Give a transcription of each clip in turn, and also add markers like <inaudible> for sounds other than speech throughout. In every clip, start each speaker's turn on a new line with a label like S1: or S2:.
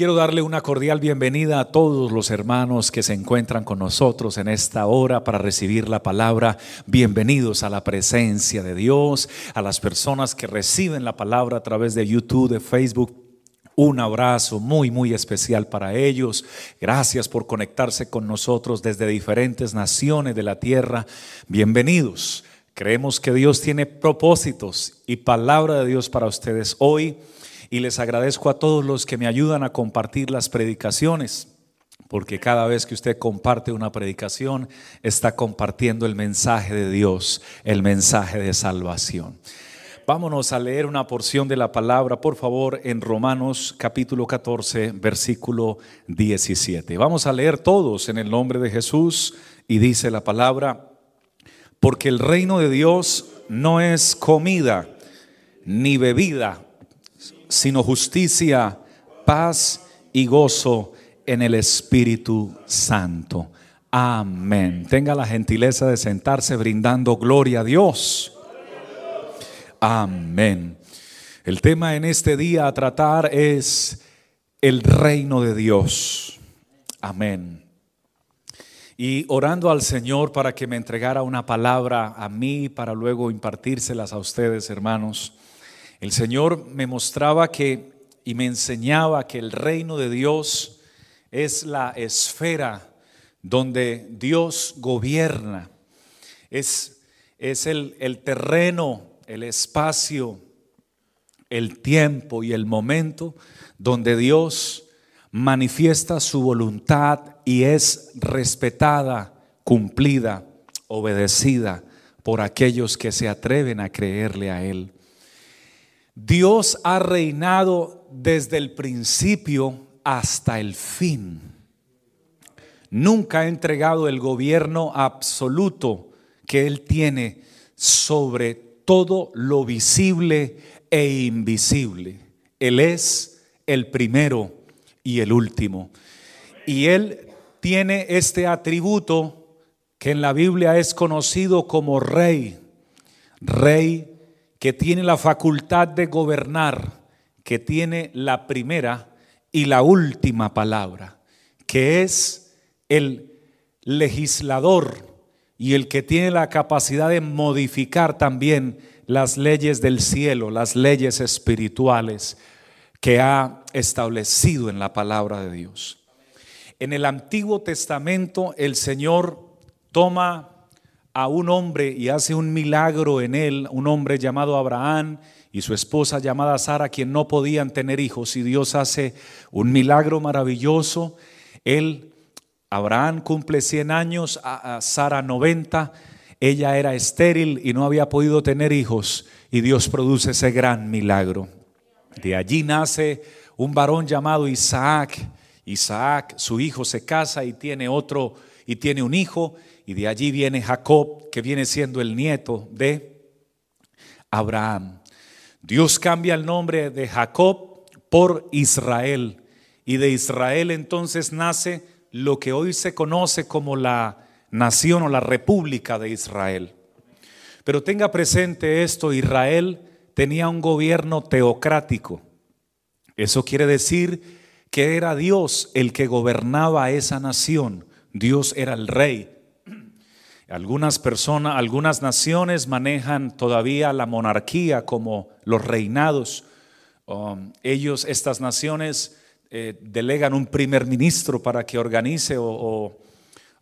S1: Quiero darle una cordial bienvenida a todos los hermanos que se encuentran con nosotros en esta hora para recibir la palabra. Bienvenidos a la presencia de Dios, a las personas que reciben la palabra a través de YouTube, de Facebook. Un abrazo muy, muy especial para ellos. Gracias por conectarse con nosotros desde diferentes naciones de la tierra. Bienvenidos. Creemos que Dios tiene propósitos y palabra de Dios para ustedes hoy y les agradezco a todos los que me ayudan a compartir las predicaciones, porque cada vez que usted comparte una predicación, está compartiendo el mensaje de Dios, el mensaje de salvación. Vámonos a leer una porción de la palabra, por favor, en Romanos capítulo 14, versículo 17. Vamos a leer todos en el nombre de Jesús y dice la palabra, porque el reino de Dios no es comida ni bebida sino justicia, paz y gozo en el Espíritu Santo. Amén. Tenga la gentileza de sentarse brindando gloria a Dios. Amén. El tema en este día a tratar es el reino de Dios. Amén. Y orando al Señor para que me entregara una palabra a mí, para luego impartírselas a ustedes, hermanos. El Señor me mostraba que y me enseñaba que el reino de Dios es la esfera donde Dios gobierna. Es, es el, el terreno, el espacio, el tiempo y el momento donde Dios manifiesta su voluntad y es respetada, cumplida, obedecida por aquellos que se atreven a creerle a Él. Dios ha reinado desde el principio hasta el fin. Nunca ha entregado el gobierno absoluto que Él tiene sobre todo lo visible e invisible. Él es el primero y el último. Y Él tiene este atributo que en la Biblia es conocido como rey, rey que tiene la facultad de gobernar, que tiene la primera y la última palabra, que es el legislador y el que tiene la capacidad de modificar también las leyes del cielo, las leyes espirituales que ha establecido en la palabra de Dios. En el Antiguo Testamento el Señor toma a un hombre y hace un milagro en él, un hombre llamado Abraham y su esposa llamada Sara, quien no podían tener hijos, y Dios hace un milagro maravilloso. Él, Abraham cumple 100 años, a Sara 90, ella era estéril y no había podido tener hijos, y Dios produce ese gran milagro. De allí nace un varón llamado Isaac. Isaac, su hijo, se casa y tiene otro, y tiene un hijo, y de allí viene Jacob, que viene siendo el nieto de Abraham. Dios cambia el nombre de Jacob por Israel. Y de Israel entonces nace lo que hoy se conoce como la nación o la república de Israel. Pero tenga presente esto, Israel tenía un gobierno teocrático. Eso quiere decir que era Dios el que gobernaba esa nación. Dios era el rey. Algunas personas, algunas naciones manejan todavía la monarquía como los reinados. Um, ellos, estas naciones, eh, delegan un primer ministro para que organice o,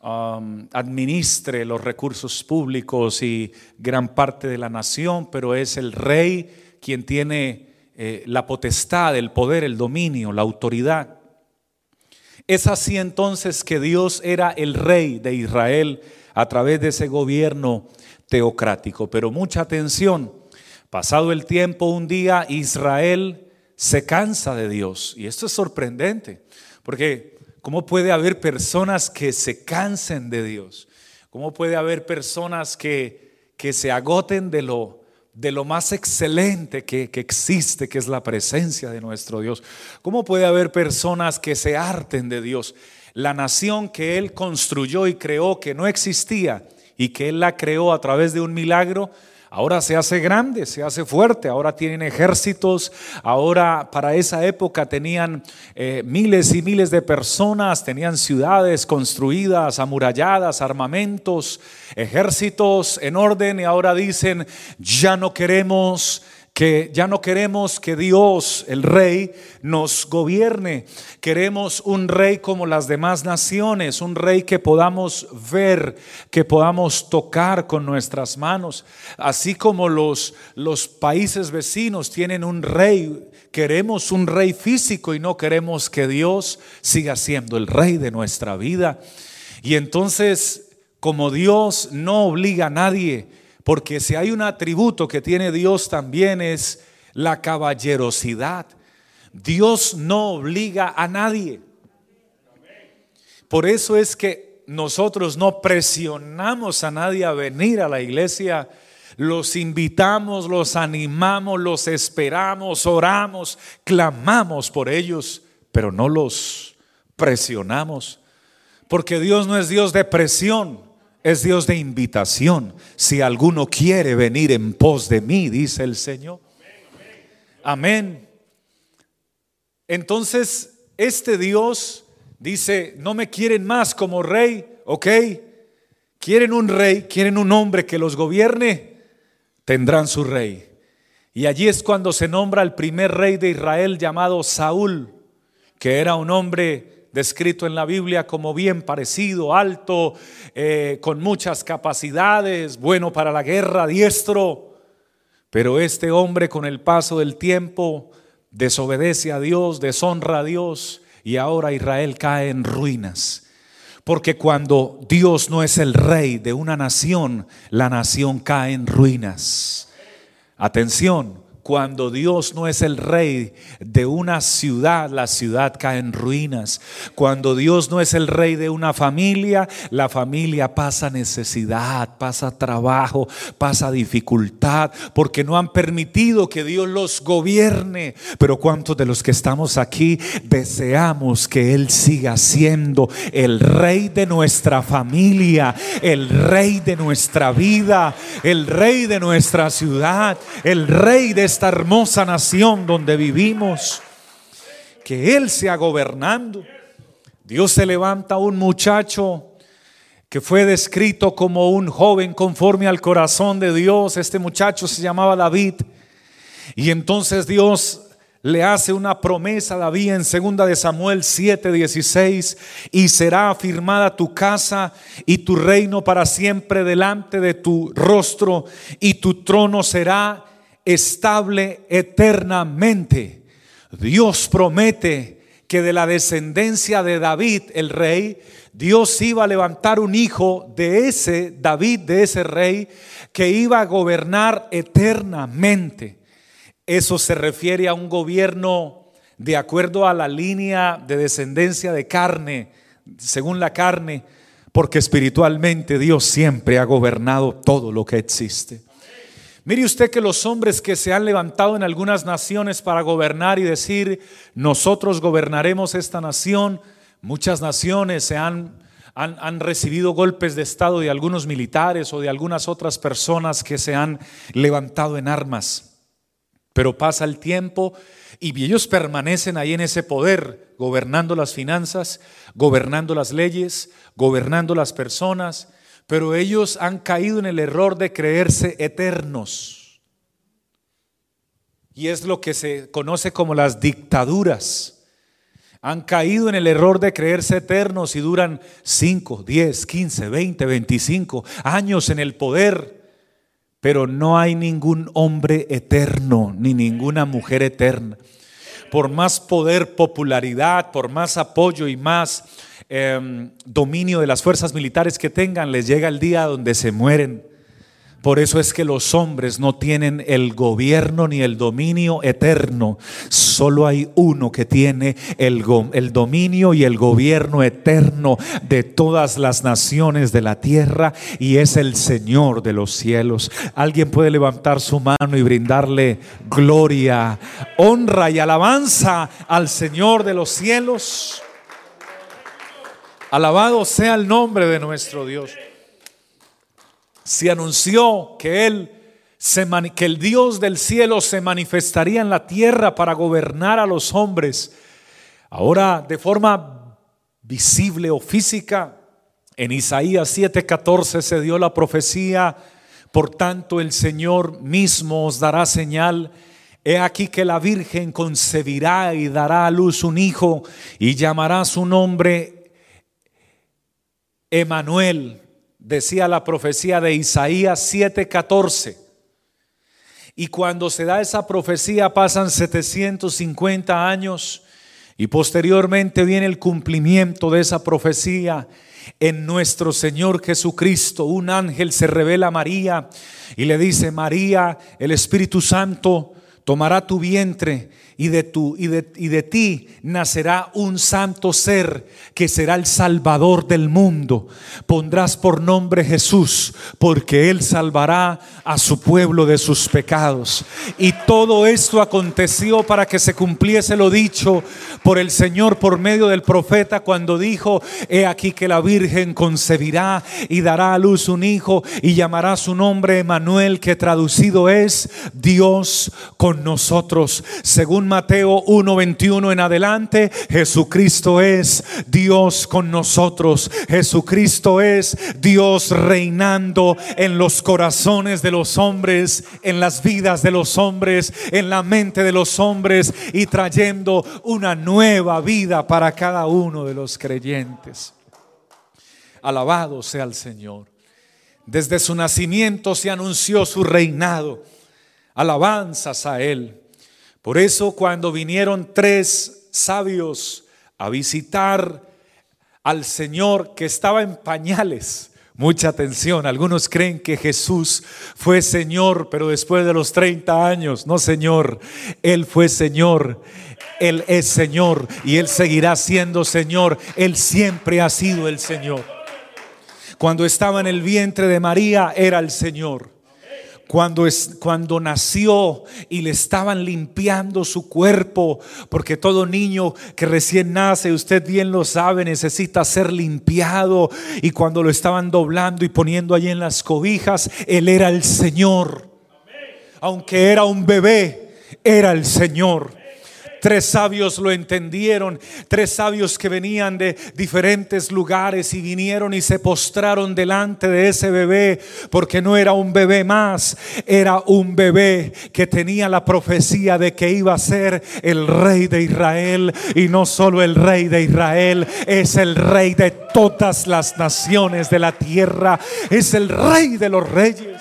S1: um, administre los recursos públicos y gran parte de la nación, pero es el rey quien tiene eh, la potestad, el poder, el dominio, la autoridad. Es así entonces que Dios era el rey de Israel a través de ese gobierno teocrático. Pero mucha atención, pasado el tiempo, un día Israel se cansa de Dios. Y esto es sorprendente, porque ¿cómo puede haber personas que se cansen de Dios? ¿Cómo puede haber personas que, que se agoten de lo, de lo más excelente que, que, existe, que es la presencia de nuestro Dios. ¿Cómo puede haber personas que se harten de Dios? La nación que Él construyó y creó que no existía y que Él la creó a través de un milagro, Ahora se hace grande, se hace fuerte, ahora tienen ejércitos, ahora para esa época tenían eh, miles y miles de personas, tenían ciudades construidas, amuralladas, armamentos, ejércitos en orden y ahora dicen, ya no queremos que ya no queremos que Dios, el rey, nos gobierne. Queremos un rey como las demás naciones, un rey que podamos ver, que podamos tocar con nuestras manos. Así como los, los países vecinos tienen un rey, queremos un rey físico y no queremos que Dios siga siendo el rey de nuestra vida. Y entonces, como Dios no obliga a nadie, porque si hay un atributo que tiene Dios también es la caballerosidad. Dios no obliga a nadie. Por eso es que nosotros no presionamos a nadie a venir a la iglesia. Los invitamos, los animamos, los esperamos, oramos, clamamos por ellos, pero no los presionamos. Porque Dios no es Dios de presión es Dios de invitación. Si alguno quiere venir en pos de mí, dice el Señor. Amén. Entonces, este Dios dice, no me quieren más como rey, ¿ok? Quieren un rey, quieren un hombre que los gobierne, tendrán su rey. Y allí es cuando se nombra el primer rey de Israel llamado Saúl, que era un hombre descrito en la Biblia como bien parecido, alto, eh, con muchas capacidades, bueno para la guerra, diestro. Pero este hombre con el paso del tiempo desobedece a Dios, deshonra a Dios y ahora Israel cae en ruinas. Porque cuando Dios no es el rey de una nación, la nación cae en ruinas. Atención, cuando Dios no es el rey de una ciudad, la ciudad cae en ruinas. Cuando Dios no es el rey de una familia, la familia pasa necesidad, pasa trabajo, pasa dificultad, porque no han permitido que Dios los gobierne. Pero ¿cuántos de los que estamos aquí deseamos que Él siga siendo el rey de nuestra familia, el rey de nuestra vida, el rey de nuestra ciudad, el rey de esta hermosa nación donde vivimos, que Él sea gobernando. Dios se levanta un muchacho que fue descrito como un joven conforme al corazón de Dios. Este muchacho se llamaba David. Y entonces Dios le hace una promesa a David en segunda de Samuel 7:16 y será afirmada tu casa y tu reino para siempre delante de tu rostro y tu trono será estable eternamente. Dios promete que de la descendencia de David, el rey, Dios iba a levantar un hijo de ese David, de ese rey, que iba a gobernar eternamente. Eso se refiere a un gobierno de acuerdo a la línea de descendencia de carne, según la carne, porque espiritualmente Dios siempre ha gobernado todo lo que existe. Mire usted que los hombres que se han levantado en algunas naciones para gobernar y decir, nosotros gobernaremos esta nación, muchas naciones se han, han, han, recibido golpes de Estado de algunos militares o de algunas otras personas que se han levantado en armas. Pero pasa el tiempo y ellos permanecen ahí en ese poder, gobernando las finanzas, gobernando las leyes, gobernando las personas pero ellos han caído en el error de creerse eternos. Y es lo que se conoce como las dictaduras. Han caído en el error de creerse eternos y duran 5, 10, 15, 20, 25 años en el poder. Pero no hay ningún hombre eterno, ni ninguna mujer eterna. Por más poder, popularidad, por más apoyo y más Em, dominio de las fuerzas militares que tengan, les llega el día donde se mueren. Por eso es que los hombres no tienen el gobierno ni el dominio eterno. Solo hay uno que tiene el, el, dominio y el gobierno eterno de todas las naciones de la tierra y es el Señor de los cielos. Alguien puede levantar su mano y brindarle gloria, honra y alabanza al Señor de los cielos. Alabado sea el nombre de nuestro Dios. Se anunció que Él que el Dios del cielo se manifestaría en la tierra para gobernar a los hombres. Ahora, de forma visible o física, en Isaías 7:14 se dio la profecía, por tanto el Señor mismo os dará señal. He aquí que la Virgen concebirá y dará a luz un hijo y llamará su nombre Emanuel, decía la profecía de Isaías 7:14. Y cuando se da esa profecía pasan 750 años y posteriormente viene el cumplimiento de esa profecía en nuestro Señor Jesucristo. Un ángel se revela a María y le dice, María, el Espíritu Santo tomará tu vientre y de, tu, y, de, y de ti nacerá un santo ser que será el Salvador del mundo. Pondrás por nombre Jesús, porque Él salvará a su pueblo de sus pecados. Y todo esto aconteció para que se cumpliese lo dicho por el Señor por medio del profeta cuando dijo, he aquí que la Virgen concebirá y dará a luz un hijo y llamará su nombre Emanuel, que traducido es Dios con nosotros. Según Mateo 1:21 en adelante, Jesucristo es Dios con nosotros. Jesucristo es Dios reinando en los corazones de los hombres, en las vidas de los hombres, en la mente de los hombres y trayendo una nueva vida para cada uno de los creyentes. Alabado sea el Señor. Desde su nacimiento se anunció su reinado. Alabanzas a Él. Por eso cuando vinieron tres sabios a visitar al Señor que estaba en pañales, mucha atención, algunos creen que Jesús fue Señor, pero después de los 30 años, no Señor, Él fue Señor. Él es Señor y Él seguirá siendo Señor. Él siempre ha sido el Señor. Cuando estaba en el vientre de María era el Señor cuando, es, cuando nació y le estaban limpiando su cuerpo, porque todo niño que recién nace, usted bien lo sabe, necesita ser limpiado. Y cuando lo estaban doblando y poniendo allí en las cobijas, Él era el Señor. Aunque era un bebé, era el Señor. Tres sabios lo entendieron, tres sabios que venían de diferentes lugares y vinieron y se postraron delante de ese bebé, porque no era un bebé más, era un bebé que tenía la profecía de que iba a ser el rey de Israel y no solo el rey de Israel, es el rey de todas las naciones de la tierra, es el rey de los reyes.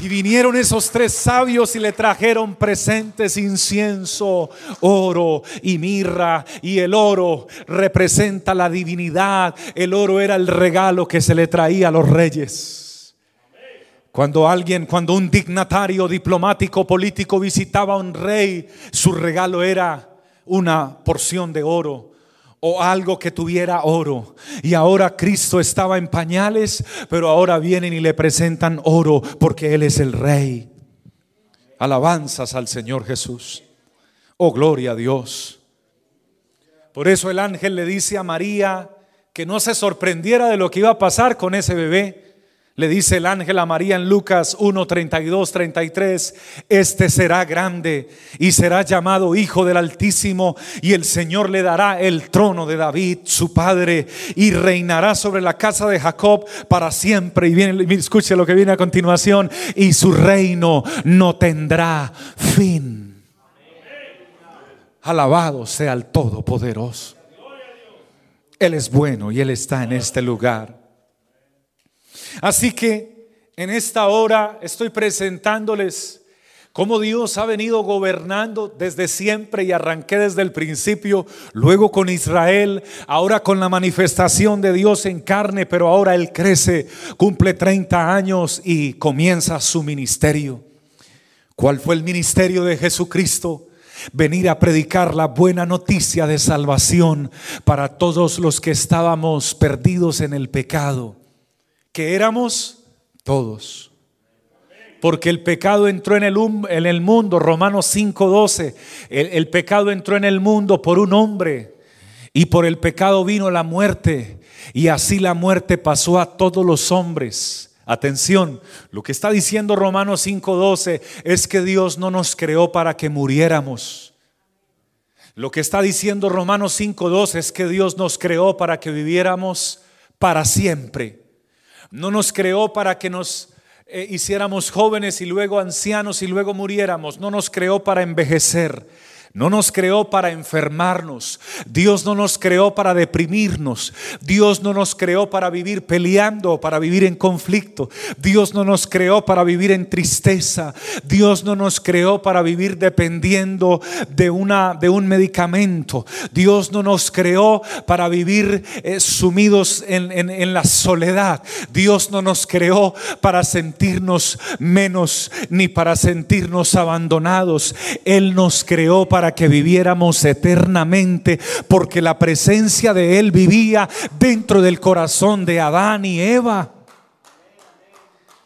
S1: Y vinieron esos tres sabios y le trajeron presentes, incienso, oro y mirra. Y el oro representa la divinidad. El oro era el regalo que se le traía a los reyes. Cuando alguien, cuando un dignatario diplomático político visitaba a un rey, su regalo era una porción de oro o algo que tuviera oro. Y ahora Cristo estaba en pañales, pero ahora vienen y le presentan oro porque Él es el rey. Alabanzas al Señor Jesús. Oh, gloria a Dios. Por eso el ángel le dice a María que no se sorprendiera de lo que iba a pasar con ese bebé le dice el ángel a María en Lucas 1, 32, 33, este será grande y será llamado Hijo del Altísimo y el Señor le dará el trono de David, su padre, y reinará sobre la casa de Jacob para siempre. Y viene, escuche lo que viene a continuación, y su reino no tendrá fin. Alabado sea el Todopoderoso. Él es bueno y Él está en este lugar. Así que en esta hora estoy presentándoles cómo Dios ha venido gobernando desde siempre y arranqué desde el principio, luego con Israel, ahora con la manifestación de Dios en carne, pero ahora Él crece, cumple 30 años y comienza su ministerio. ¿Cuál fue el ministerio de Jesucristo? venir a predicar la buena noticia de salvación para todos los que estábamos perdidos en el pecado que éramos todos. Porque el pecado entró en el, en el mundo, Romanos 5:12, el, el pecado entró en el mundo por un hombre y por el pecado vino la muerte y así la muerte pasó a todos los hombres Atención, lo que está diciendo Romanos 5:12 es que Dios no nos creó para que muriéramos. Lo que está diciendo Romanos 5:12 es que Dios nos creó para que viviéramos para siempre. No nos creó para que nos eh, hiciéramos jóvenes y luego ancianos y luego muriéramos. No nos creó para envejecer. No nos creó para enfermarnos. Dios no nos creó para deprimirnos. Dios no nos creó para vivir peleando, para vivir en conflicto. Dios no nos creó para vivir en tristeza. Dios no nos creó para vivir dependiendo de, una, de un medicamento. Dios no nos creó para vivir eh, sumidos en, en la soledad. Dios no nos creó para sentirnos menos ni para sentirnos abandonados. Él nos creó para que viviéramos eternamente, porque la presencia de Él vivía dentro del corazón de Adán y Eva.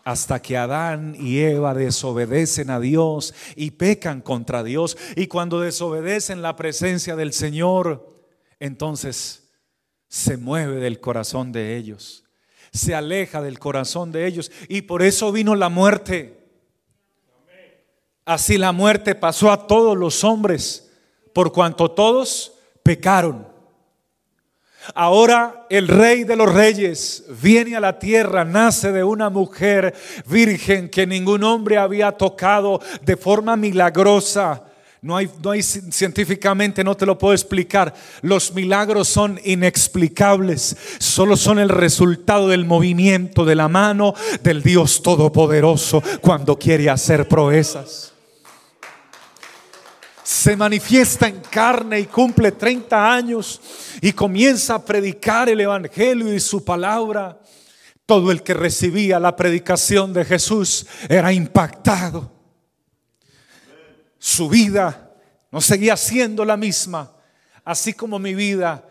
S1: Hasta que Adán y Eva desobedecen a Dios y pecan contra Dios. Y cuando desobedecen la presencia del Señor, entonces se mueve del corazón de ellos se aleja del corazón de ellos. Y por eso vino la muerte. Así la muerte pasó a todos los hombres, por cuanto todos pecaron. Ahora el rey de los reyes viene a la tierra, nace de una mujer virgen que ningún hombre había tocado de forma milagrosa. No hay, no hay científicamente, no te lo puedo explicar. Los milagros son inexplicables. Solo son el resultado del movimiento de la mano del Dios Todopoderoso cuando quiere hacer proezas se manifiesta en carne y cumple 30 años y comienza a predicar el Evangelio y su palabra. Todo el que recibía la predicación de Jesús era impactado. Su vida no seguía siendo la misma, así como mi vida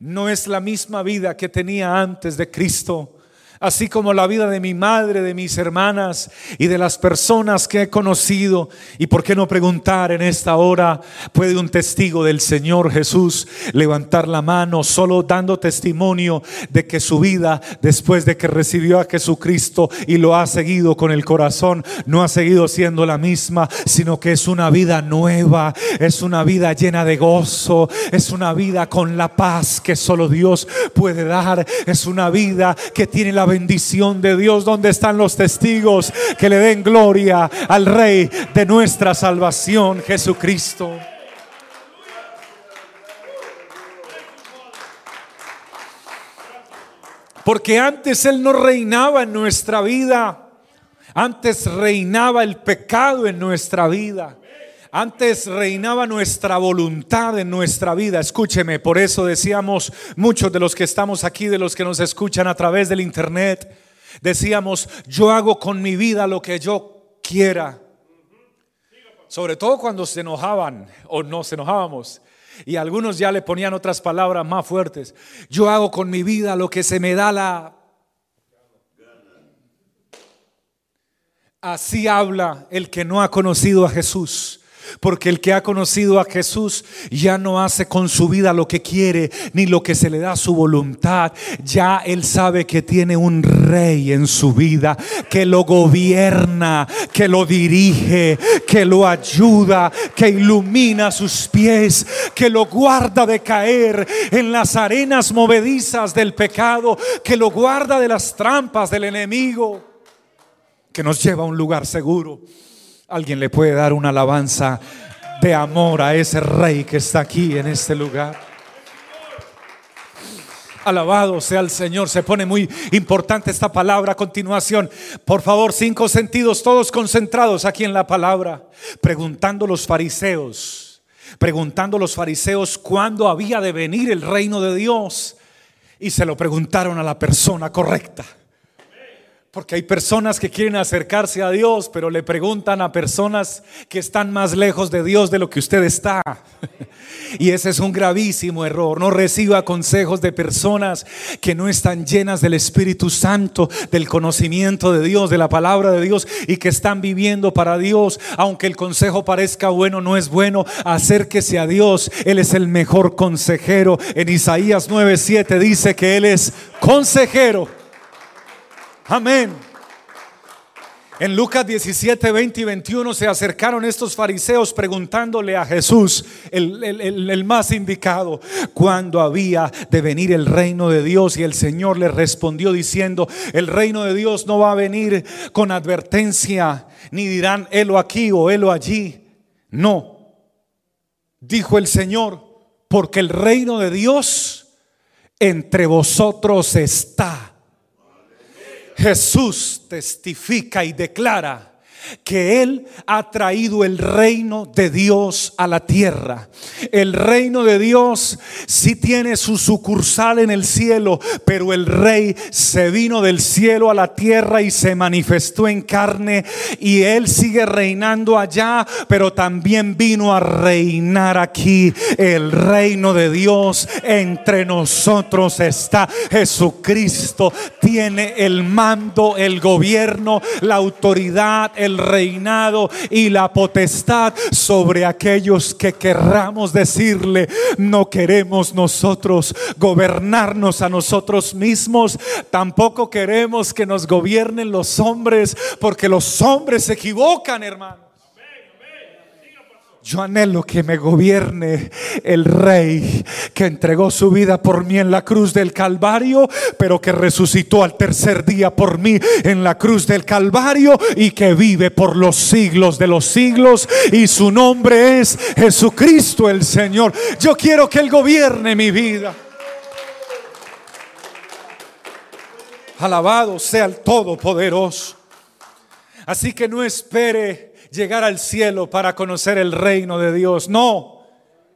S1: no es la misma vida que tenía antes de Cristo así como la vida de mi madre, de mis hermanas y de las personas que he conocido. Y por qué no preguntar en esta hora, puede un testigo del Señor Jesús levantar la mano solo dando testimonio de que su vida después de que recibió a Jesucristo y lo ha seguido con el corazón, no ha seguido siendo la misma, sino que es una vida nueva, es una vida llena de gozo, es una vida con la paz que solo Dios puede dar, es una vida que tiene la bendición de Dios. ¿Dónde están los testigos que le den gloria al Rey de nuestra salvación, Jesucristo? Porque antes Él no reinaba en nuestra vida. Antes reinaba el pecado en nuestra vida. Antes reinaba nuestra voluntad en nuestra vida. Escúcheme, por eso decíamos muchos de los que estamos aquí, de los que nos escuchan a través del internet, decíamos, yo hago con mi vida lo que yo quiera. Sobre todo cuando se enojaban o no se enojábamos. Y algunos ya le ponían otras palabras más fuertes. Yo hago con mi vida lo que se me da la... Así habla el que no ha conocido a Jesús. Porque el que ha conocido a Jesús ya no hace con su vida lo que quiere ni lo que se le da su voluntad. Ya él sabe que tiene un rey en su vida que lo gobierna, que lo dirige, que lo ayuda, que ilumina sus pies, que lo guarda de caer en las arenas movedizas del pecado, que lo guarda de las trampas del enemigo, que nos lleva a un lugar seguro. Alguien le puede dar una alabanza de amor a ese rey que está aquí en este lugar. Alabado sea el Señor. Se pone muy importante esta palabra a continuación. Por favor, cinco sentidos, todos concentrados aquí en la palabra. Preguntando los fariseos, preguntando los fariseos cuándo había de venir el reino de Dios. Y se lo preguntaron a la persona correcta. Porque hay personas que quieren acercarse a Dios, pero le preguntan a personas que están más lejos de Dios de lo que usted está. <laughs> Y ese es un gravísimo error. No reciba consejos de personas que no están llenas del Espíritu Santo, del conocimiento de Dios, de la palabra de Dios y que están viviendo para Dios. Aunque el consejo parezca bueno, no es bueno. Acérquese a Dios. Él es el mejor consejero. En Isaías 9:7 dice que Él es consejero Amén. En Lucas 17, 20 y 21 se acercaron estos fariseos preguntándole a Jesús, el, el, más indicado, cuándo había de venir el reino de Dios. Y el Señor le respondió diciendo, el reino de Dios no va a venir con advertencia, ni dirán, helo aquí o helo allí. No, dijo el Señor, porque el reino de Dios entre vosotros está. Jesús testifica y declara que Él ha traído el reino de Dios a la tierra. El reino de Dios sí tiene su sucursal en el cielo, pero el rey se vino del cielo a la tierra y se manifestó en carne y Él sigue reinando allá, pero también vino a reinar aquí. El reino de Dios entre nosotros está. Jesucristo tiene el mando, el gobierno, la autoridad, el reinado y la potestad sobre aquellos que querramos decirle, no queremos nosotros gobernarnos a nosotros mismos, tampoco queremos que nos gobiernen los hombres, porque los hombres se equivocan, hermano. Yo anhelo que me gobierne el rey que entregó su vida por mí en la cruz del Calvario, pero que resucitó al tercer día por mí en la cruz del Calvario y que vive por los siglos de los siglos y su nombre es Jesucristo el Señor. Yo quiero que Él gobierne mi vida. Alabado sea el Todopoderoso. Así que no espere llegar al cielo para conocer el reino de Dios. No,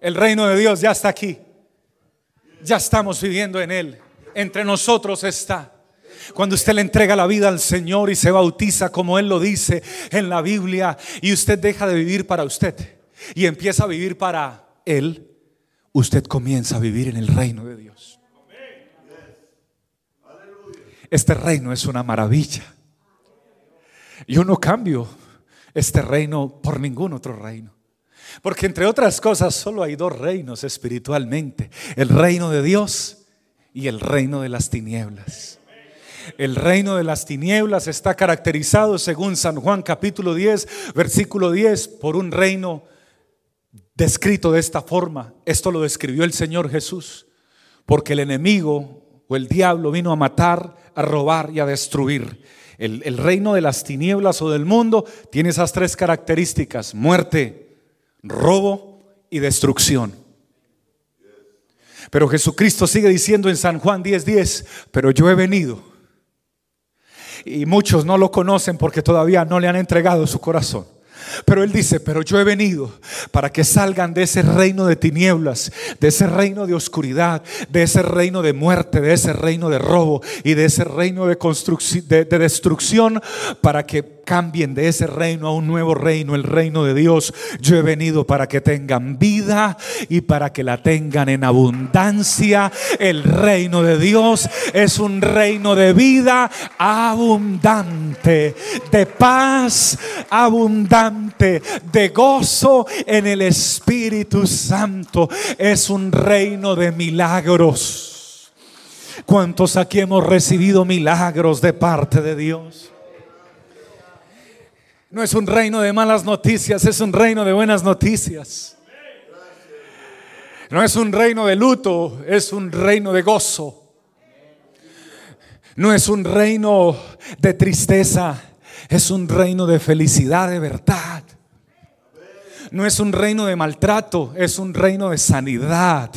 S1: el reino de Dios ya está aquí. Ya estamos viviendo en Él. Entre nosotros está. Cuando usted le entrega la vida al Señor y se bautiza como Él lo dice en la Biblia y usted deja de vivir para usted y empieza a vivir para Él, usted comienza a vivir en el reino de Dios. Este reino es una maravilla. Yo no cambio este reino por ningún otro reino. Porque entre otras cosas solo hay dos reinos espiritualmente, el reino de Dios y el reino de las tinieblas. El reino de las tinieblas está caracterizado, según San Juan capítulo 10, versículo 10, por un reino descrito de esta forma. Esto lo describió el Señor Jesús, porque el enemigo o el diablo vino a matar, a robar y a destruir. El, reino de las tinieblas o del mundo tiene esas tres características, muerte, robo y destrucción. Pero Jesucristo sigue diciendo en San Juan 10:10, 10, pero yo he venido. Y muchos no lo conocen porque todavía no le han entregado su corazón. Pero él dice, pero yo he venido para que salgan de ese reino de tinieblas, de ese reino de oscuridad, de ese reino de muerte, de ese reino de robo y de ese reino de, de, de destrucción, para que cambien de ese reino a un nuevo reino, el reino de Dios. Yo he venido para que tengan vida y para que la tengan en abundancia. El reino de Dios es un reino de vida abundante, de paz de gozo en el Espíritu Santo. Es un reino de milagros. ¿Cuántos aquí hemos recibido milagros de parte de Dios? No es un reino de malas noticias, es un reino de buenas noticias. No es un reino de luto, es un reino de gozo. No es un reino de tristeza, es un reino de felicidad, de verdad. No es un reino de maltrato, es un reino de sanidad.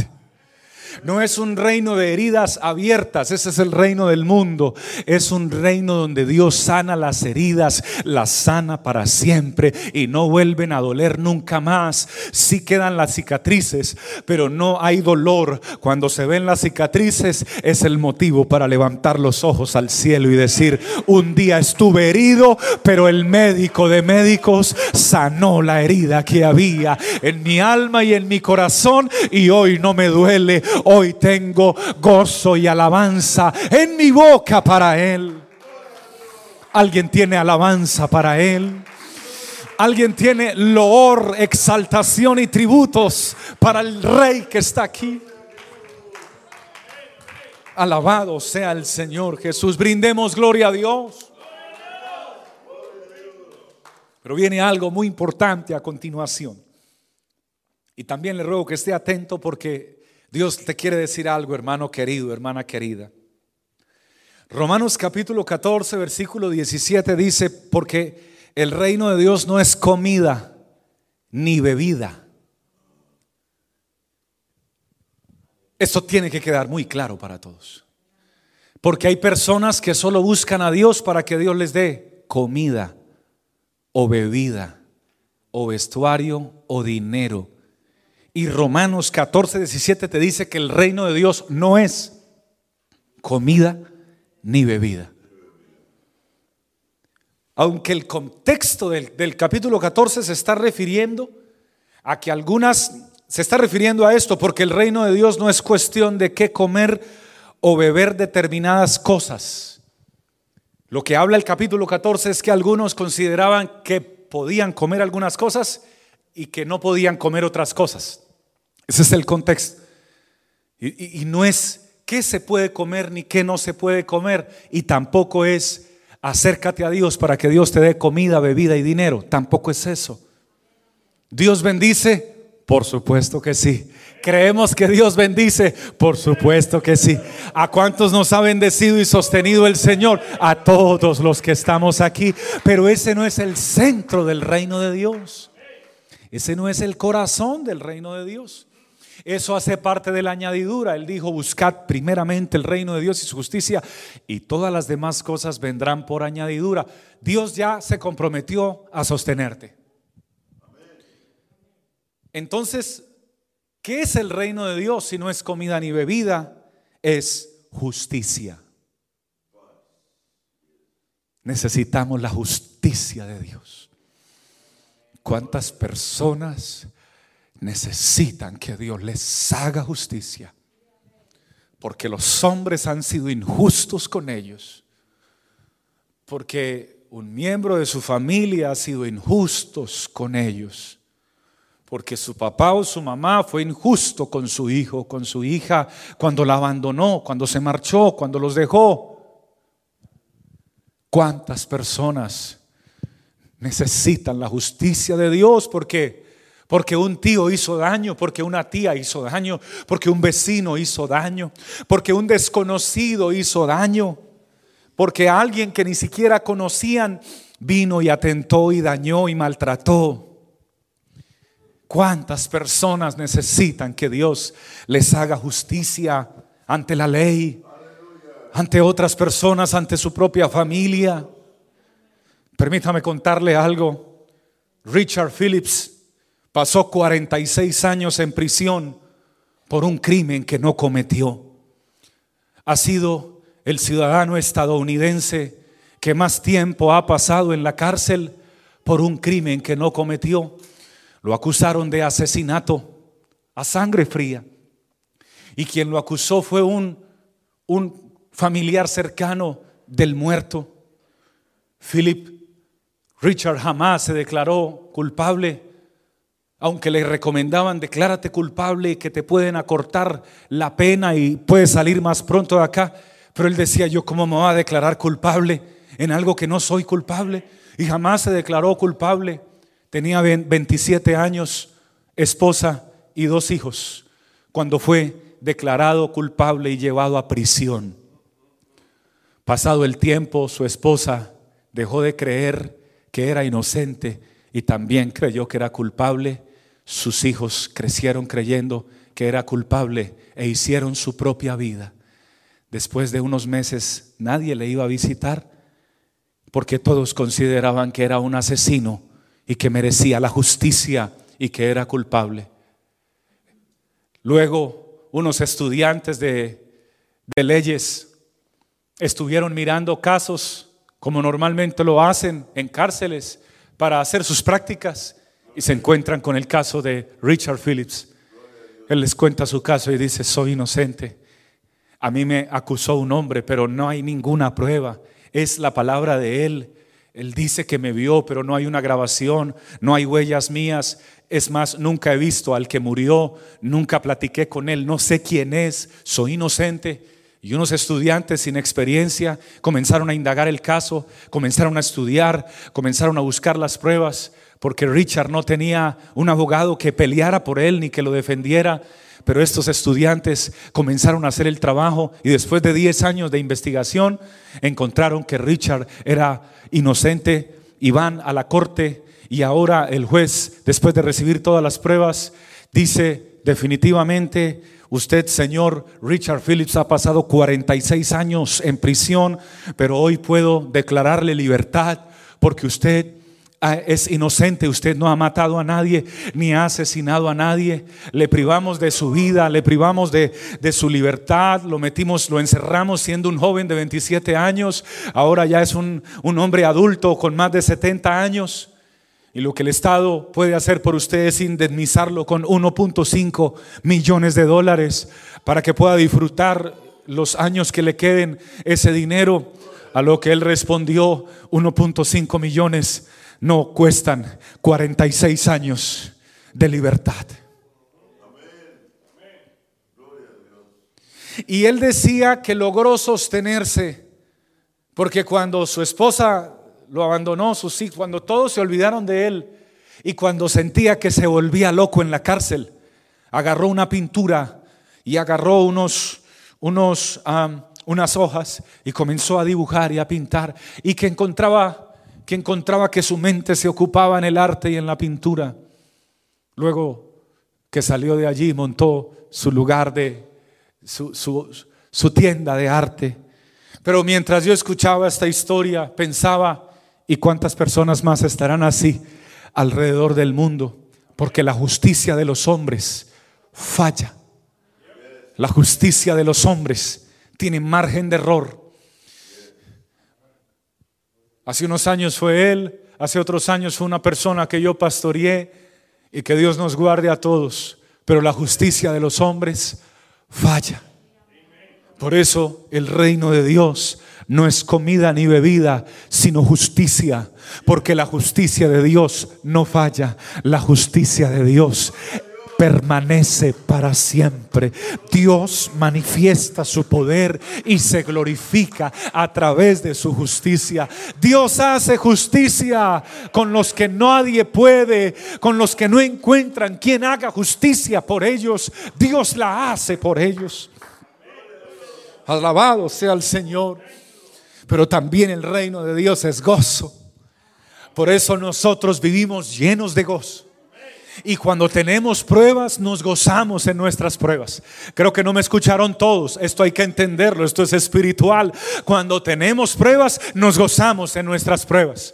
S1: No es un reino de heridas abiertas, ese es el reino del mundo. Es un reino donde Dios sana las heridas, las sana para siempre y no vuelven a doler nunca más. Sí quedan las cicatrices, pero no hay dolor. Cuando se ven las cicatrices es el motivo para levantar los ojos al cielo y decir, un día estuve herido, pero el médico de médicos sanó la herida que había en mi alma y en mi corazón y hoy no me duele Hoy tengo gozo y alabanza en mi boca para Él. Alguien tiene alabanza para Él. Alguien tiene loor, exaltación y tributos para el Rey que está aquí. Alabado sea el Señor Jesús. Brindemos gloria a Dios. Pero viene algo muy importante a continuación. Y también le ruego que esté atento porque Dios te quiere decir algo, hermano querido, hermana querida. Romanos capítulo 14, versículo 17 dice, porque el reino de Dios no es comida ni bebida. Esto tiene que quedar muy claro para todos. Porque hay personas que solo buscan a Dios para que Dios les dé comida o bebida o vestuario o dinero. Y Romanos 14, 17 te dice que el reino de Dios no es comida ni bebida. Aunque el contexto del, del, capítulo 14 se está refiriendo a que algunas, se está refiriendo a esto porque el reino de Dios no es cuestión de qué comer o beber determinadas cosas. Lo que habla el capítulo 14 es que algunos consideraban que podían comer algunas cosas y que no podían comer otras cosas. Ese es el contexto. Y, no es qué se puede comer ni qué no se puede comer. Y tampoco es acércate a Dios para que Dios te dé comida, bebida y dinero. Tampoco es eso. Dios bendice, por supuesto que sí. Creemos que Dios bendice, por supuesto que sí. ¿A cuántos nos ha bendecido y sostenido el Señor? A todos los que estamos aquí. Pero ese no es el centro del reino de Dios. Ese no es el corazón del reino de Dios. Eso hace parte de la añadidura. Él dijo, buscad primeramente el reino de Dios y su justicia y todas las demás cosas vendrán por añadidura. Dios ya se comprometió a sostenerte. Entonces, ¿qué es el reino de Dios si no es comida ni bebida? Es justicia. Necesitamos la justicia de Dios. ¿Cuántas personas necesitan que Dios les haga justicia. Porque los hombres han sido injustos con ellos. Porque un miembro de su familia ha sido injustos con ellos. Porque su papá o su mamá fue injusto con su hijo, con su hija, cuando la abandonó, cuando se marchó, cuando los dejó. ¿Cuántas personas necesitan la justicia de Dios? Porque porque un tío hizo daño, porque una tía hizo daño, porque un vecino hizo daño, porque un desconocido hizo daño, porque alguien que ni siquiera conocían vino y atentó y dañó y maltrató. ¿Cuántas personas necesitan que Dios les haga justicia ante la ley, ante otras personas, ante su propia familia? Permítame contarle algo. Richard Phillips Pasó 46 años en prisión por un crimen que no cometió. Ha sido el ciudadano estadounidense que más tiempo ha pasado en la cárcel por un crimen que no cometió. Lo acusaron de asesinato a sangre fría. Y quien lo acusó fue un, un familiar cercano del muerto. Philip Richard jamás se declaró culpable aunque le recomendaban, declárate culpable y que te pueden acortar la pena y puedes salir más pronto de acá. Pero él decía, yo cómo me voy a declarar culpable en algo que no soy culpable. Y jamás se declaró culpable. Tenía 27 años, esposa y dos hijos, cuando fue declarado culpable y llevado a prisión. Pasado el tiempo, su esposa dejó de creer que era inocente y también creyó que era culpable sus hijos crecieron creyendo que era culpable e hicieron su propia vida. Después de unos meses nadie le iba a visitar porque todos consideraban que era un asesino y que merecía la justicia y que era culpable. Luego unos estudiantes de, de leyes estuvieron mirando casos como normalmente lo hacen en cárceles para hacer sus prácticas y se encuentran con el caso de Richard Phillips. Él les cuenta su caso y dice, soy inocente. A mí me acusó un hombre, pero no hay ninguna prueba. Es la palabra de él. Él dice que me vio, pero no hay una grabación, no hay huellas mías. Es más, nunca he visto al que murió, nunca platiqué con él, no sé quién es, soy inocente. Y unos estudiantes sin experiencia comenzaron a indagar el caso, comenzaron a estudiar, comenzaron a buscar las pruebas, porque Richard no tenía un abogado que peleara por él ni que lo defendiera. Pero estos estudiantes comenzaron a hacer el trabajo y después de 10 años de investigación encontraron que Richard era inocente y van a la corte y ahora el juez, después de recibir todas las pruebas, dice definitivamente Usted, señor Richard Phillips, ha pasado 46 años en prisión, pero hoy puedo declararle libertad porque usted es inocente, usted no ha matado a nadie ni ha asesinado a nadie. Le privamos de su vida, le privamos de, de, su libertad, lo metimos, lo encerramos siendo un joven de 27 años, ahora ya es un, un hombre adulto con más de 70 años. Y lo que el Estado puede hacer por usted es indemnizarlo con 1.5 millones de dólares para que pueda disfrutar los años que le queden ese dinero. A lo que él respondió, 1.5 millones no cuestan 46 años de libertad. Y él decía que logró sostenerse, porque cuando su esposa lo abandonó, sus hijos, cuando todos se olvidaron de él y cuando sentía que se volvía loco en la cárcel, agarró una pintura y agarró unos, unos, unas hojas y comenzó a dibujar y a pintar y que encontraba, que encontraba que su mente se ocupaba en el arte y en la pintura. Luego que salió de allí, montó su lugar de su, su, su tienda de arte. Pero mientras yo escuchaba esta historia, pensaba, ¿Y cuántas personas más estarán así alrededor del mundo? Porque la justicia de los hombres falla. La justicia de los hombres tiene margen de error. Hace unos años fue él, hace otros años fue una persona que yo pastoreé y que Dios nos guarde a todos. Pero la justicia de los hombres falla. Por eso el reino de Dios no es comida ni bebida, sino justicia, porque la justicia de Dios no falla, la justicia de Dios permanece para siempre. Dios manifiesta su poder y se glorifica a través de su justicia. Dios hace justicia con los que nadie puede, con los que no encuentran quien haga justicia por ellos. Dios la hace por ellos. Alabado sea el Señor. Pero también el reino de Dios es gozo. Por eso nosotros vivimos llenos de gozo. Y cuando tenemos pruebas, nos gozamos en nuestras pruebas. Creo que no me escucharon todos. Esto hay que entenderlo. Esto es espiritual. Cuando tenemos pruebas, nos gozamos en nuestras pruebas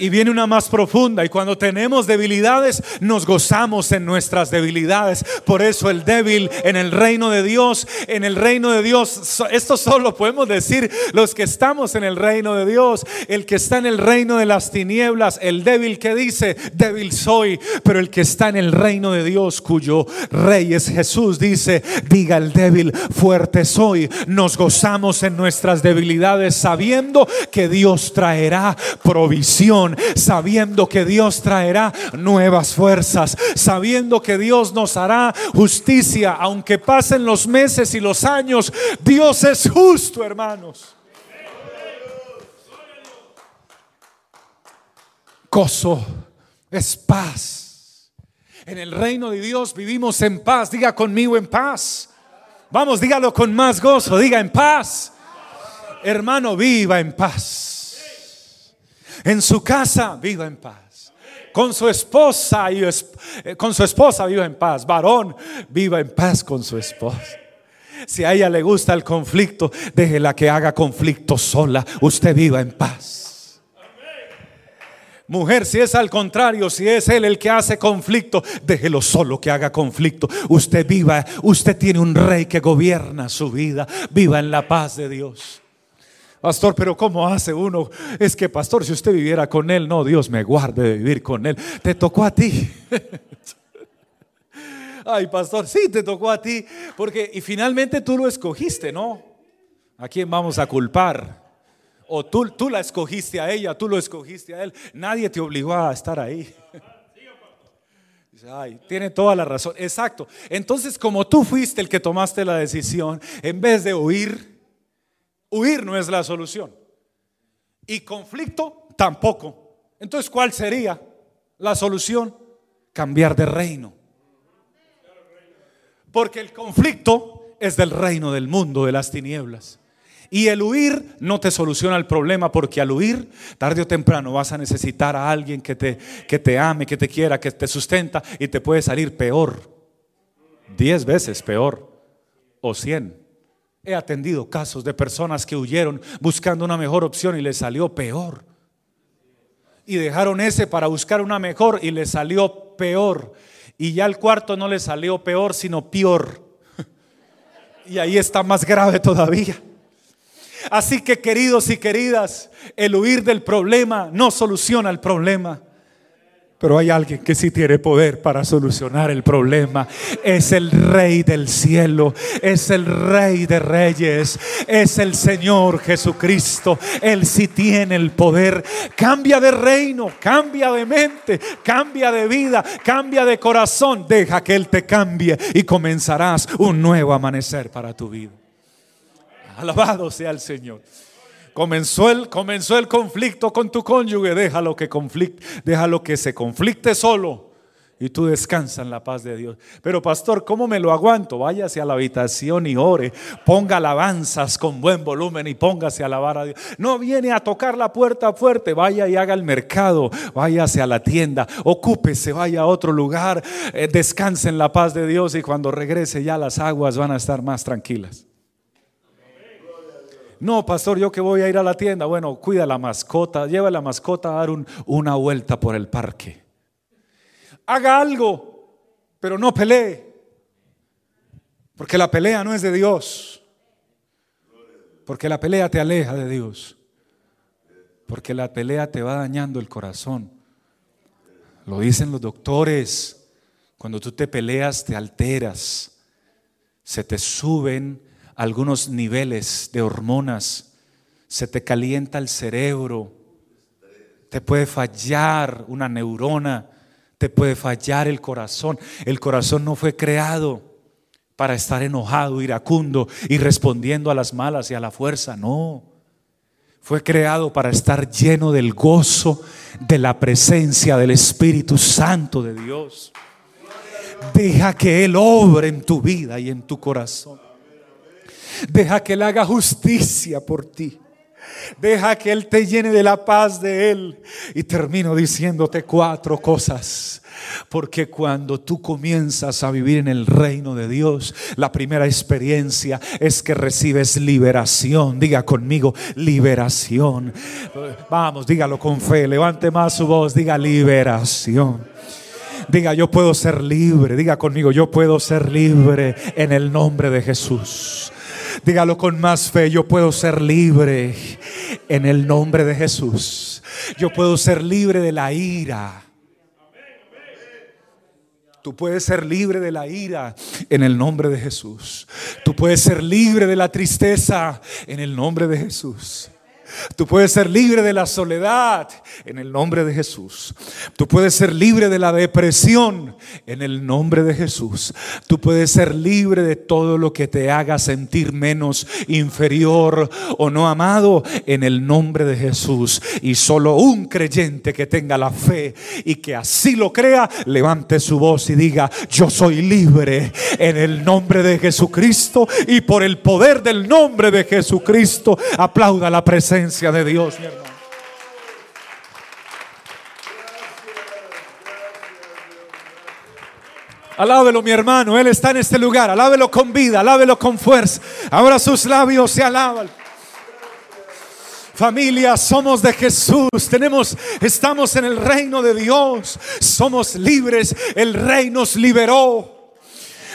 S1: y viene una más profunda. Y cuando tenemos debilidades, nos gozamos en nuestras debilidades. Por eso el débil en el reino de Dios, en el reino de Dios, esto solo podemos decir los que estamos en el reino de Dios. El que está en el reino de las tinieblas, el débil que dice, débil soy. Pero el que está en el reino de Dios, cuyo rey es Jesús, dice, diga el débil, fuerte soy. Nos gozamos en nuestras debilidades sabiendo que Dios traerá provisión sabiendo que Dios traerá nuevas fuerzas, sabiendo que Dios nos hará justicia, aunque pasen los meses y los años, Dios es justo, hermanos. Gozo es paz. En el reino de Dios vivimos en paz. Diga conmigo en paz. Vamos, dígalo con más gozo. Diga en paz. Hermano, viva en paz. En su casa viva en paz. Con su esposa y eh, con su esposa viva en paz. Varón, viva en paz con su esposa. Si a ella le gusta el conflicto, déjela que haga conflicto sola. Usted viva en paz. Mujer, si es al contrario, si es él el que hace conflicto, déjelo solo que haga conflicto. Usted viva, usted tiene un rey que gobierna su vida. Viva en la paz de Dios. Pastor, pero ¿cómo hace uno? Es que, pastor, si usted viviera con él, no, Dios me guarde de vivir con él. Te tocó a ti. <laughs> Ay, pastor, sí, te tocó a ti. Porque, y finalmente tú lo escogiste, ¿no? ¿A quién vamos a culpar? O tú, tú la escogiste a ella, tú lo escogiste a él. Nadie te obligó a estar ahí. Ay, tiene toda la razón. Exacto. Entonces, como tú fuiste el que tomaste la decisión, en vez de huir, Huir no es la solución. Y conflicto tampoco. Entonces, ¿cuál sería la solución? Cambiar de reino. Porque el conflicto es del reino del mundo, de las tinieblas. Y el huir no te soluciona el problema porque al huir, tarde o temprano vas a necesitar a alguien que te, que te ame, que te quiera, que te sustenta y te puede salir peor. Diez veces peor o cien. He atendido casos de personas que huyeron buscando una mejor opción y les salió peor. Y dejaron ese para buscar una mejor y les salió peor. Y ya el cuarto no les salió peor, sino peor. Y ahí está más grave todavía. Así que queridos y queridas, el huir del problema no soluciona el problema. Pero hay alguien que sí tiene poder para solucionar el problema. Es el rey del cielo, es el rey de reyes, es el Señor Jesucristo. Él sí tiene el poder. Cambia de reino, cambia de mente, cambia de vida, cambia de corazón. Deja que Él te cambie y comenzarás un nuevo amanecer para tu vida. Alabado sea el Señor. Comenzó el, comenzó el conflicto con tu cónyuge, déjalo que conflicte, déjalo que se conflicte solo y tú descansa en la paz de Dios. Pero pastor, ¿cómo me lo aguanto? Váyase a la habitación y ore, ponga alabanzas con buen volumen y póngase a alabar a Dios. No viene a tocar la puerta fuerte, vaya y haga el mercado, váyase a la tienda, ocúpese, vaya a otro lugar, eh, descanse en la paz de Dios y cuando regrese ya las aguas van a estar más tranquilas. No, pastor, yo que voy a ir a la tienda. Bueno, cuida la mascota, lleva la mascota a dar una vuelta por el parque. Haga algo, pero no pelee. Porque la pelea no es de Dios. Porque la pelea te aleja de Dios. Porque la pelea te va dañando el corazón. Lo dicen los doctores. Cuando tú te peleas te alteras. Se te suben algunos niveles de hormonas, se te calienta el cerebro, te puede fallar una neurona, te puede fallar el corazón. El corazón no fue creado para estar enojado, iracundo y respondiendo a las malas y a la fuerza, no. Fue creado para estar lleno del gozo de la presencia del Espíritu Santo de Dios. Deja que Él obre en tu vida y en tu corazón. Deja que Él haga justicia por ti. Deja que Él te llene de la paz de Él. Y termino diciéndote cuatro cosas. Porque cuando tú comienzas a vivir en el reino de Dios, la primera experiencia es que recibes liberación. Diga conmigo, liberación. Vamos, dígalo con fe. Levante más su voz. Diga liberación. Diga, yo puedo ser libre. Diga conmigo, yo puedo ser libre en el nombre de Jesús. Dígalo con más fe, yo puedo ser libre en el nombre de Jesús. Yo puedo ser libre de la ira. Tú puedes ser libre de la ira en el nombre de Jesús. Tú puedes ser libre de la tristeza en el nombre de Jesús. Tú puedes ser libre de la soledad en el nombre de Jesús. Tú puedes ser libre de la depresión en el nombre de Jesús. Tú puedes ser libre de todo lo que te haga sentir menos inferior o no amado en el nombre de Jesús. Y solo un creyente que tenga la fe y que así lo crea, levante su voz y diga, yo soy libre en el nombre de Jesucristo y por el poder del nombre de Jesucristo aplauda la presencia de Dios, mi hermano. Alábelo, mi hermano. Él está en este lugar. Alábelo con vida, alábelo con fuerza. Ahora sus labios se alaban. Familia, somos de Jesús. Tenemos, estamos en el reino de Dios. Somos libres. El rey nos liberó.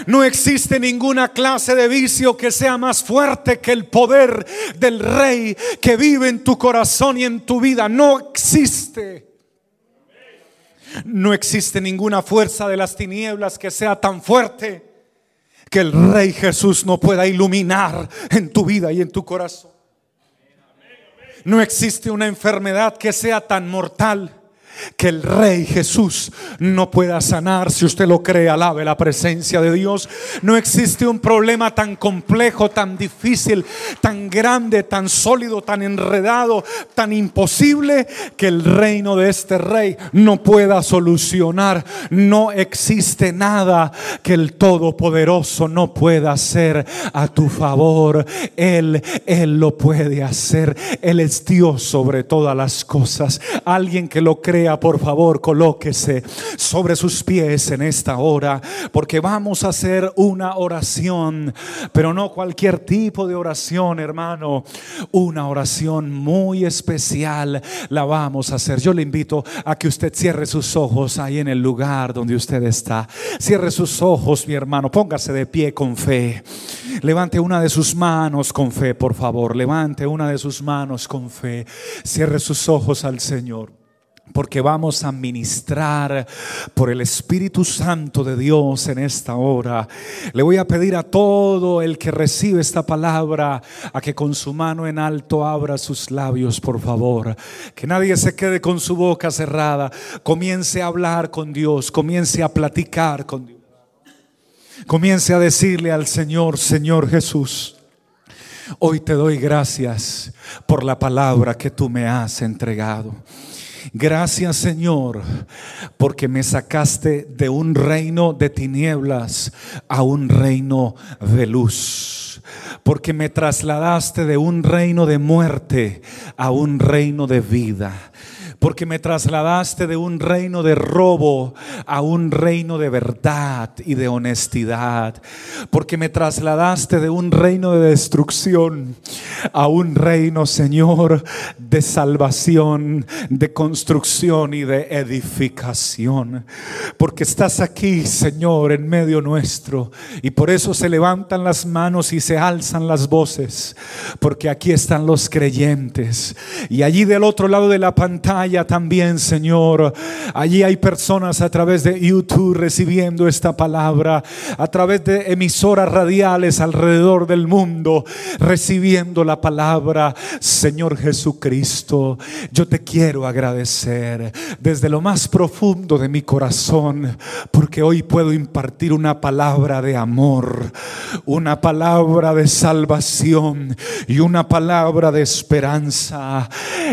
S1: No existe ninguna clase de vicio que sea más fuerte que el poder del rey que vive en tu corazón y en tu vida. No existe. No existe ninguna fuerza de las tinieblas que sea tan fuerte que el Rey Jesús no pueda iluminar en tu vida y en tu corazón. No existe una enfermedad que sea tan mortal que el Rey Jesús no pueda sanar. Si usted lo cree, alabe la presencia de Dios. No existe un problema tan complejo, tan difícil, tan grande, tan sólido, tan enredado, tan imposible que el reino de este Rey no pueda solucionar. No existe nada que el Todopoderoso no pueda hacer a tu favor. Él, Él lo puede hacer. Él es Dios sobre todas las cosas. Alguien que lo por favor, colóquese sobre sus pies en esta hora, porque vamos a hacer una oración, pero no cualquier tipo de oración, hermano. Una oración muy especial la vamos a hacer. Yo le invito a que usted cierre sus ojos ahí en el lugar donde usted está. Cierre sus ojos, mi hermano. Póngase de pie con fe. Levante una de sus manos con fe, por favor. Levante una de sus manos con fe. Cierre sus ojos al Señor porque vamos a ministrar por el Espíritu Santo de Dios en esta hora. Le voy a pedir a todo el que recibe esta palabra a que con su mano en alto abra sus labios, por favor. Que nadie se quede con su boca cerrada. Comience a hablar con Dios, comience a platicar con Dios. Comience a decirle al Señor, Señor Jesús, hoy te doy gracias por la palabra que tú me has entregado. Gracias Señor, porque me sacaste de un reino de tinieblas a un reino de luz. Porque me trasladaste de un reino de muerte a un reino de vida porque me trasladaste de un reino de robo a un reino de verdad y de honestidad, porque me trasladaste de un reino de destrucción a un reino, Señor, de salvación, de construcción y de edificación, porque estás aquí, Señor, en medio nuestro, y por eso se levantan las manos y se alzan las voces, porque aquí están los creyentes, y allí del otro lado de la pantalla, también, Señor. Allí hay personas a través de YouTube recibiendo esta palabra, a través de emisoras radiales alrededor del mundo, recibiendo la palabra. Señor Jesucristo, yo te quiero agradecer desde lo más profundo de mi corazón, porque hoy puedo impartir una palabra de amor, una palabra de salvación y una palabra de esperanza.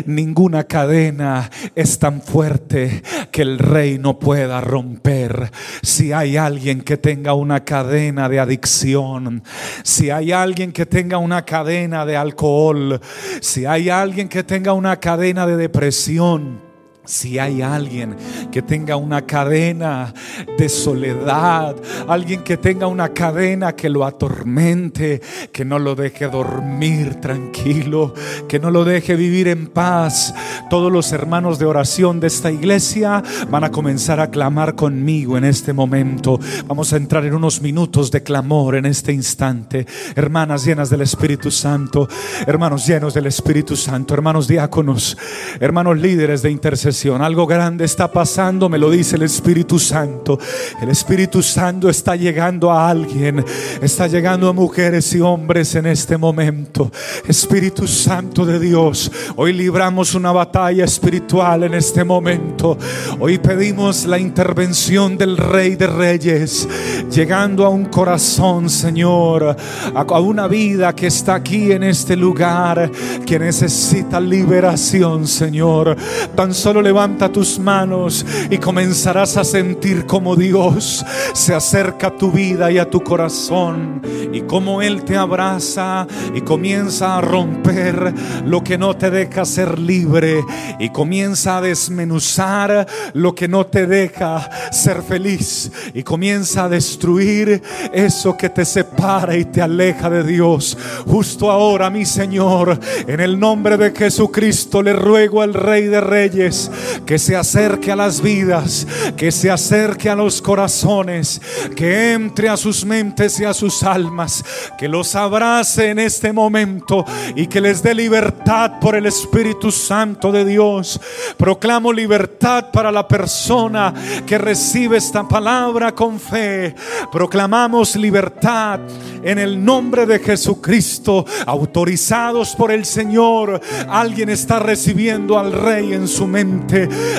S1: Ninguna cadena es tan fuerte que el rey no pueda romper. Si hay alguien que tenga una cadena de adicción, si hay alguien que tenga una cadena de alcohol, si hay alguien que tenga una cadena de depresión, si hay alguien que tenga una cadena de soledad, alguien que tenga una cadena que lo atormente, que no lo deje dormir tranquilo, que no lo deje vivir en paz, todos los hermanos de oración de esta iglesia van a comenzar a clamar conmigo en este momento. Vamos a entrar en unos minutos de clamor en este instante. Hermanas llenas del Espíritu Santo, hermanos llenos del Espíritu Santo, hermanos diáconos, hermanos líderes de intercesión algo grande está pasando, me lo dice el Espíritu Santo. El Espíritu Santo está llegando a alguien, está llegando a mujeres y hombres en este momento. Espíritu Santo de Dios, hoy libramos una batalla espiritual en este momento. Hoy pedimos la intervención del Rey de Reyes, llegando a un corazón, Señor, a una vida que está aquí en este lugar, que necesita liberación, Señor. Tan solo levanta tus manos y comenzarás a sentir como Dios se acerca a tu vida y a tu corazón y como Él te abraza y comienza a romper lo que no te deja ser libre y comienza a desmenuzar lo que no te deja ser feliz y comienza a destruir eso que te separa y te aleja de Dios. Justo ahora, mi Señor, en el nombre de Jesucristo le ruego al Rey de Reyes que se acerque a las vidas, que se acerque a los corazones, que entre a sus mentes y a sus almas, que los abrace en este momento y que les dé libertad por el Espíritu Santo de Dios. Proclamo libertad para la persona que recibe esta palabra con fe. Proclamamos libertad en el nombre de Jesucristo, autorizados por el Señor. Alguien está recibiendo al Rey en su mente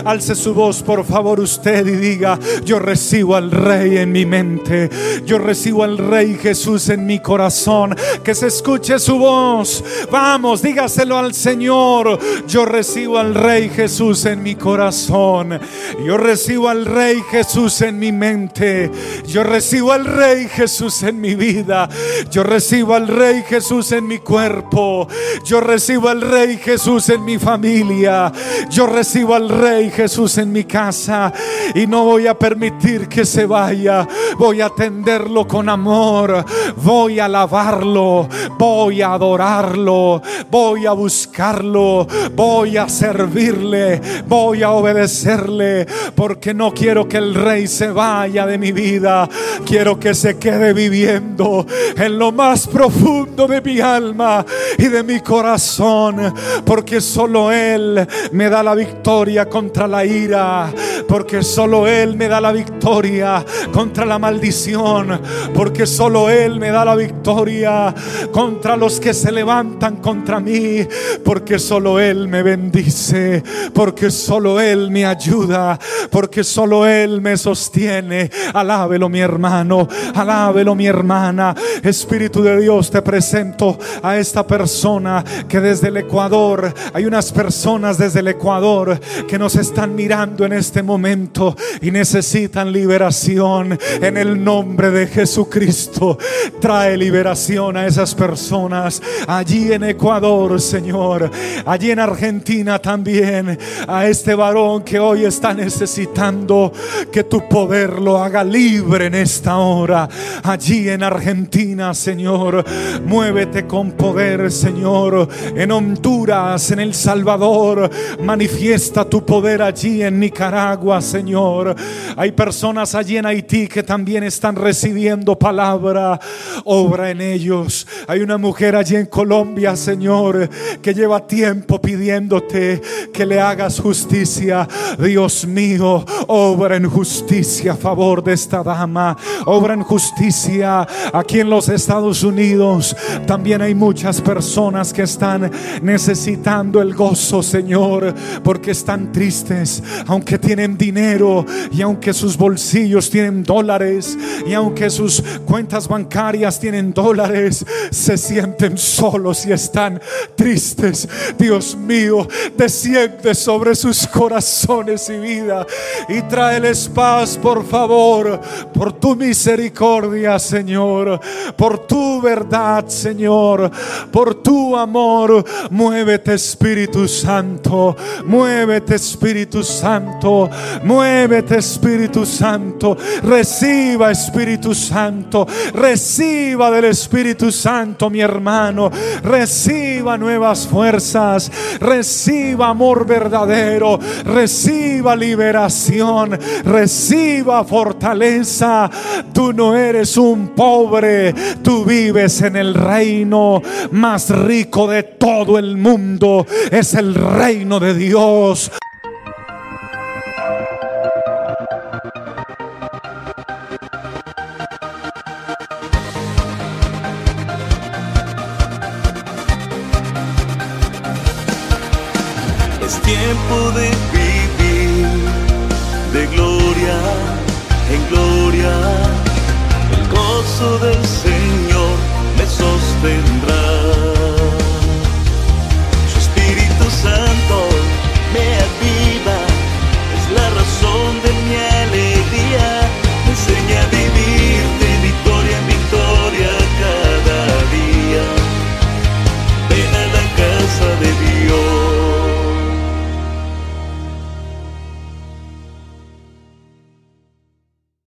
S1: Alce su voz, por favor, usted y diga, yo recibo al Rey en mi mente. Yo recibo al Rey Jesús en mi corazón. Que se escuche su voz. Vamos, dígaselo al Señor. Yo recibo al Rey Jesús en mi corazón. Yo recibo al Rey Jesús en mi mente. Yo recibo al Rey Jesús en mi vida. Yo recibo al Rey Jesús en mi cuerpo. Yo recibo al Rey Jesús en mi familia. Yo recibo al Rey Jesús en mi casa. Y no voy a permitir que se vaya. Voy a atenderlo con amor. Voy a alabarlo. Voy a adorarlo. Voy a buscarlo. Voy a servirle. Voy a obedecerle. Porque no quiero que el Rey se vaya de mi vida. Quiero que se quede viviendo en lo más profundo de mi alma y de mi corazón. Porque solo Él me da la victoria contra la ira. Porque solo Él me da la victoria contra la maldición. Porque solo Él me da la victoria contra los que se levantan contra mí. Porque solo Él me bendice. Porque solo Él me ayuda. Porque solo Él me sostiene. Alábelo mi hermano. Alábelo mi hermana. Espíritu de Dios, te presento a esta persona que desde el Ecuador, hay unas personas desde el Ecuador que nos están mirando en este momento y necesitan liberación en el nombre de Jesucristo. Trae liberación a esas personas allí en Ecuador, Señor, allí en Argentina también, a este varón que hoy está necesitando que tu poder lo haga libre en esta hora, allí en Argentina, Señor. Muévete con poder, Señor, en Honduras, en El Salvador. Manifiesta tu poder allí en Nicaragua, Señor. Hay personas allí en Haití que también están recibiendo palabra. Obra en ellos. Hay una mujer allí en Colombia, Señor, que lleva tiempo pidiéndote que le hagas justicia. Dios mío, obra en justicia a favor de esta dama. Obra en justicia aquí en los Estados Unidos. También hay muchas personas que están necesitando el gozo, Señor, porque están tristes, aunque tienen dinero y aunque sus bolsillos tienen dólares y aunque sus cuentas bancarias tienen dólares, se sienten solos y están tristes. Dios mío, desciende sobre sus corazones y vida y tráeles paz, por favor, por tu misericordia, Señor, por tu verdad, Señor, por tu amor. Muévete, Espíritu Santo, muévete, Espíritu Santo, muévete, Espíritu Santo. Reciba, Espíritu Santo, reciba del Espíritu Santo, mi hermano. Reciba nuevas fuerzas, reciba amor verdadero, reciba liberación, reciba fortaleza. Tú no eres un pobre, tú vives en el reino más rico de todo el mundo. Es el reino de Dios.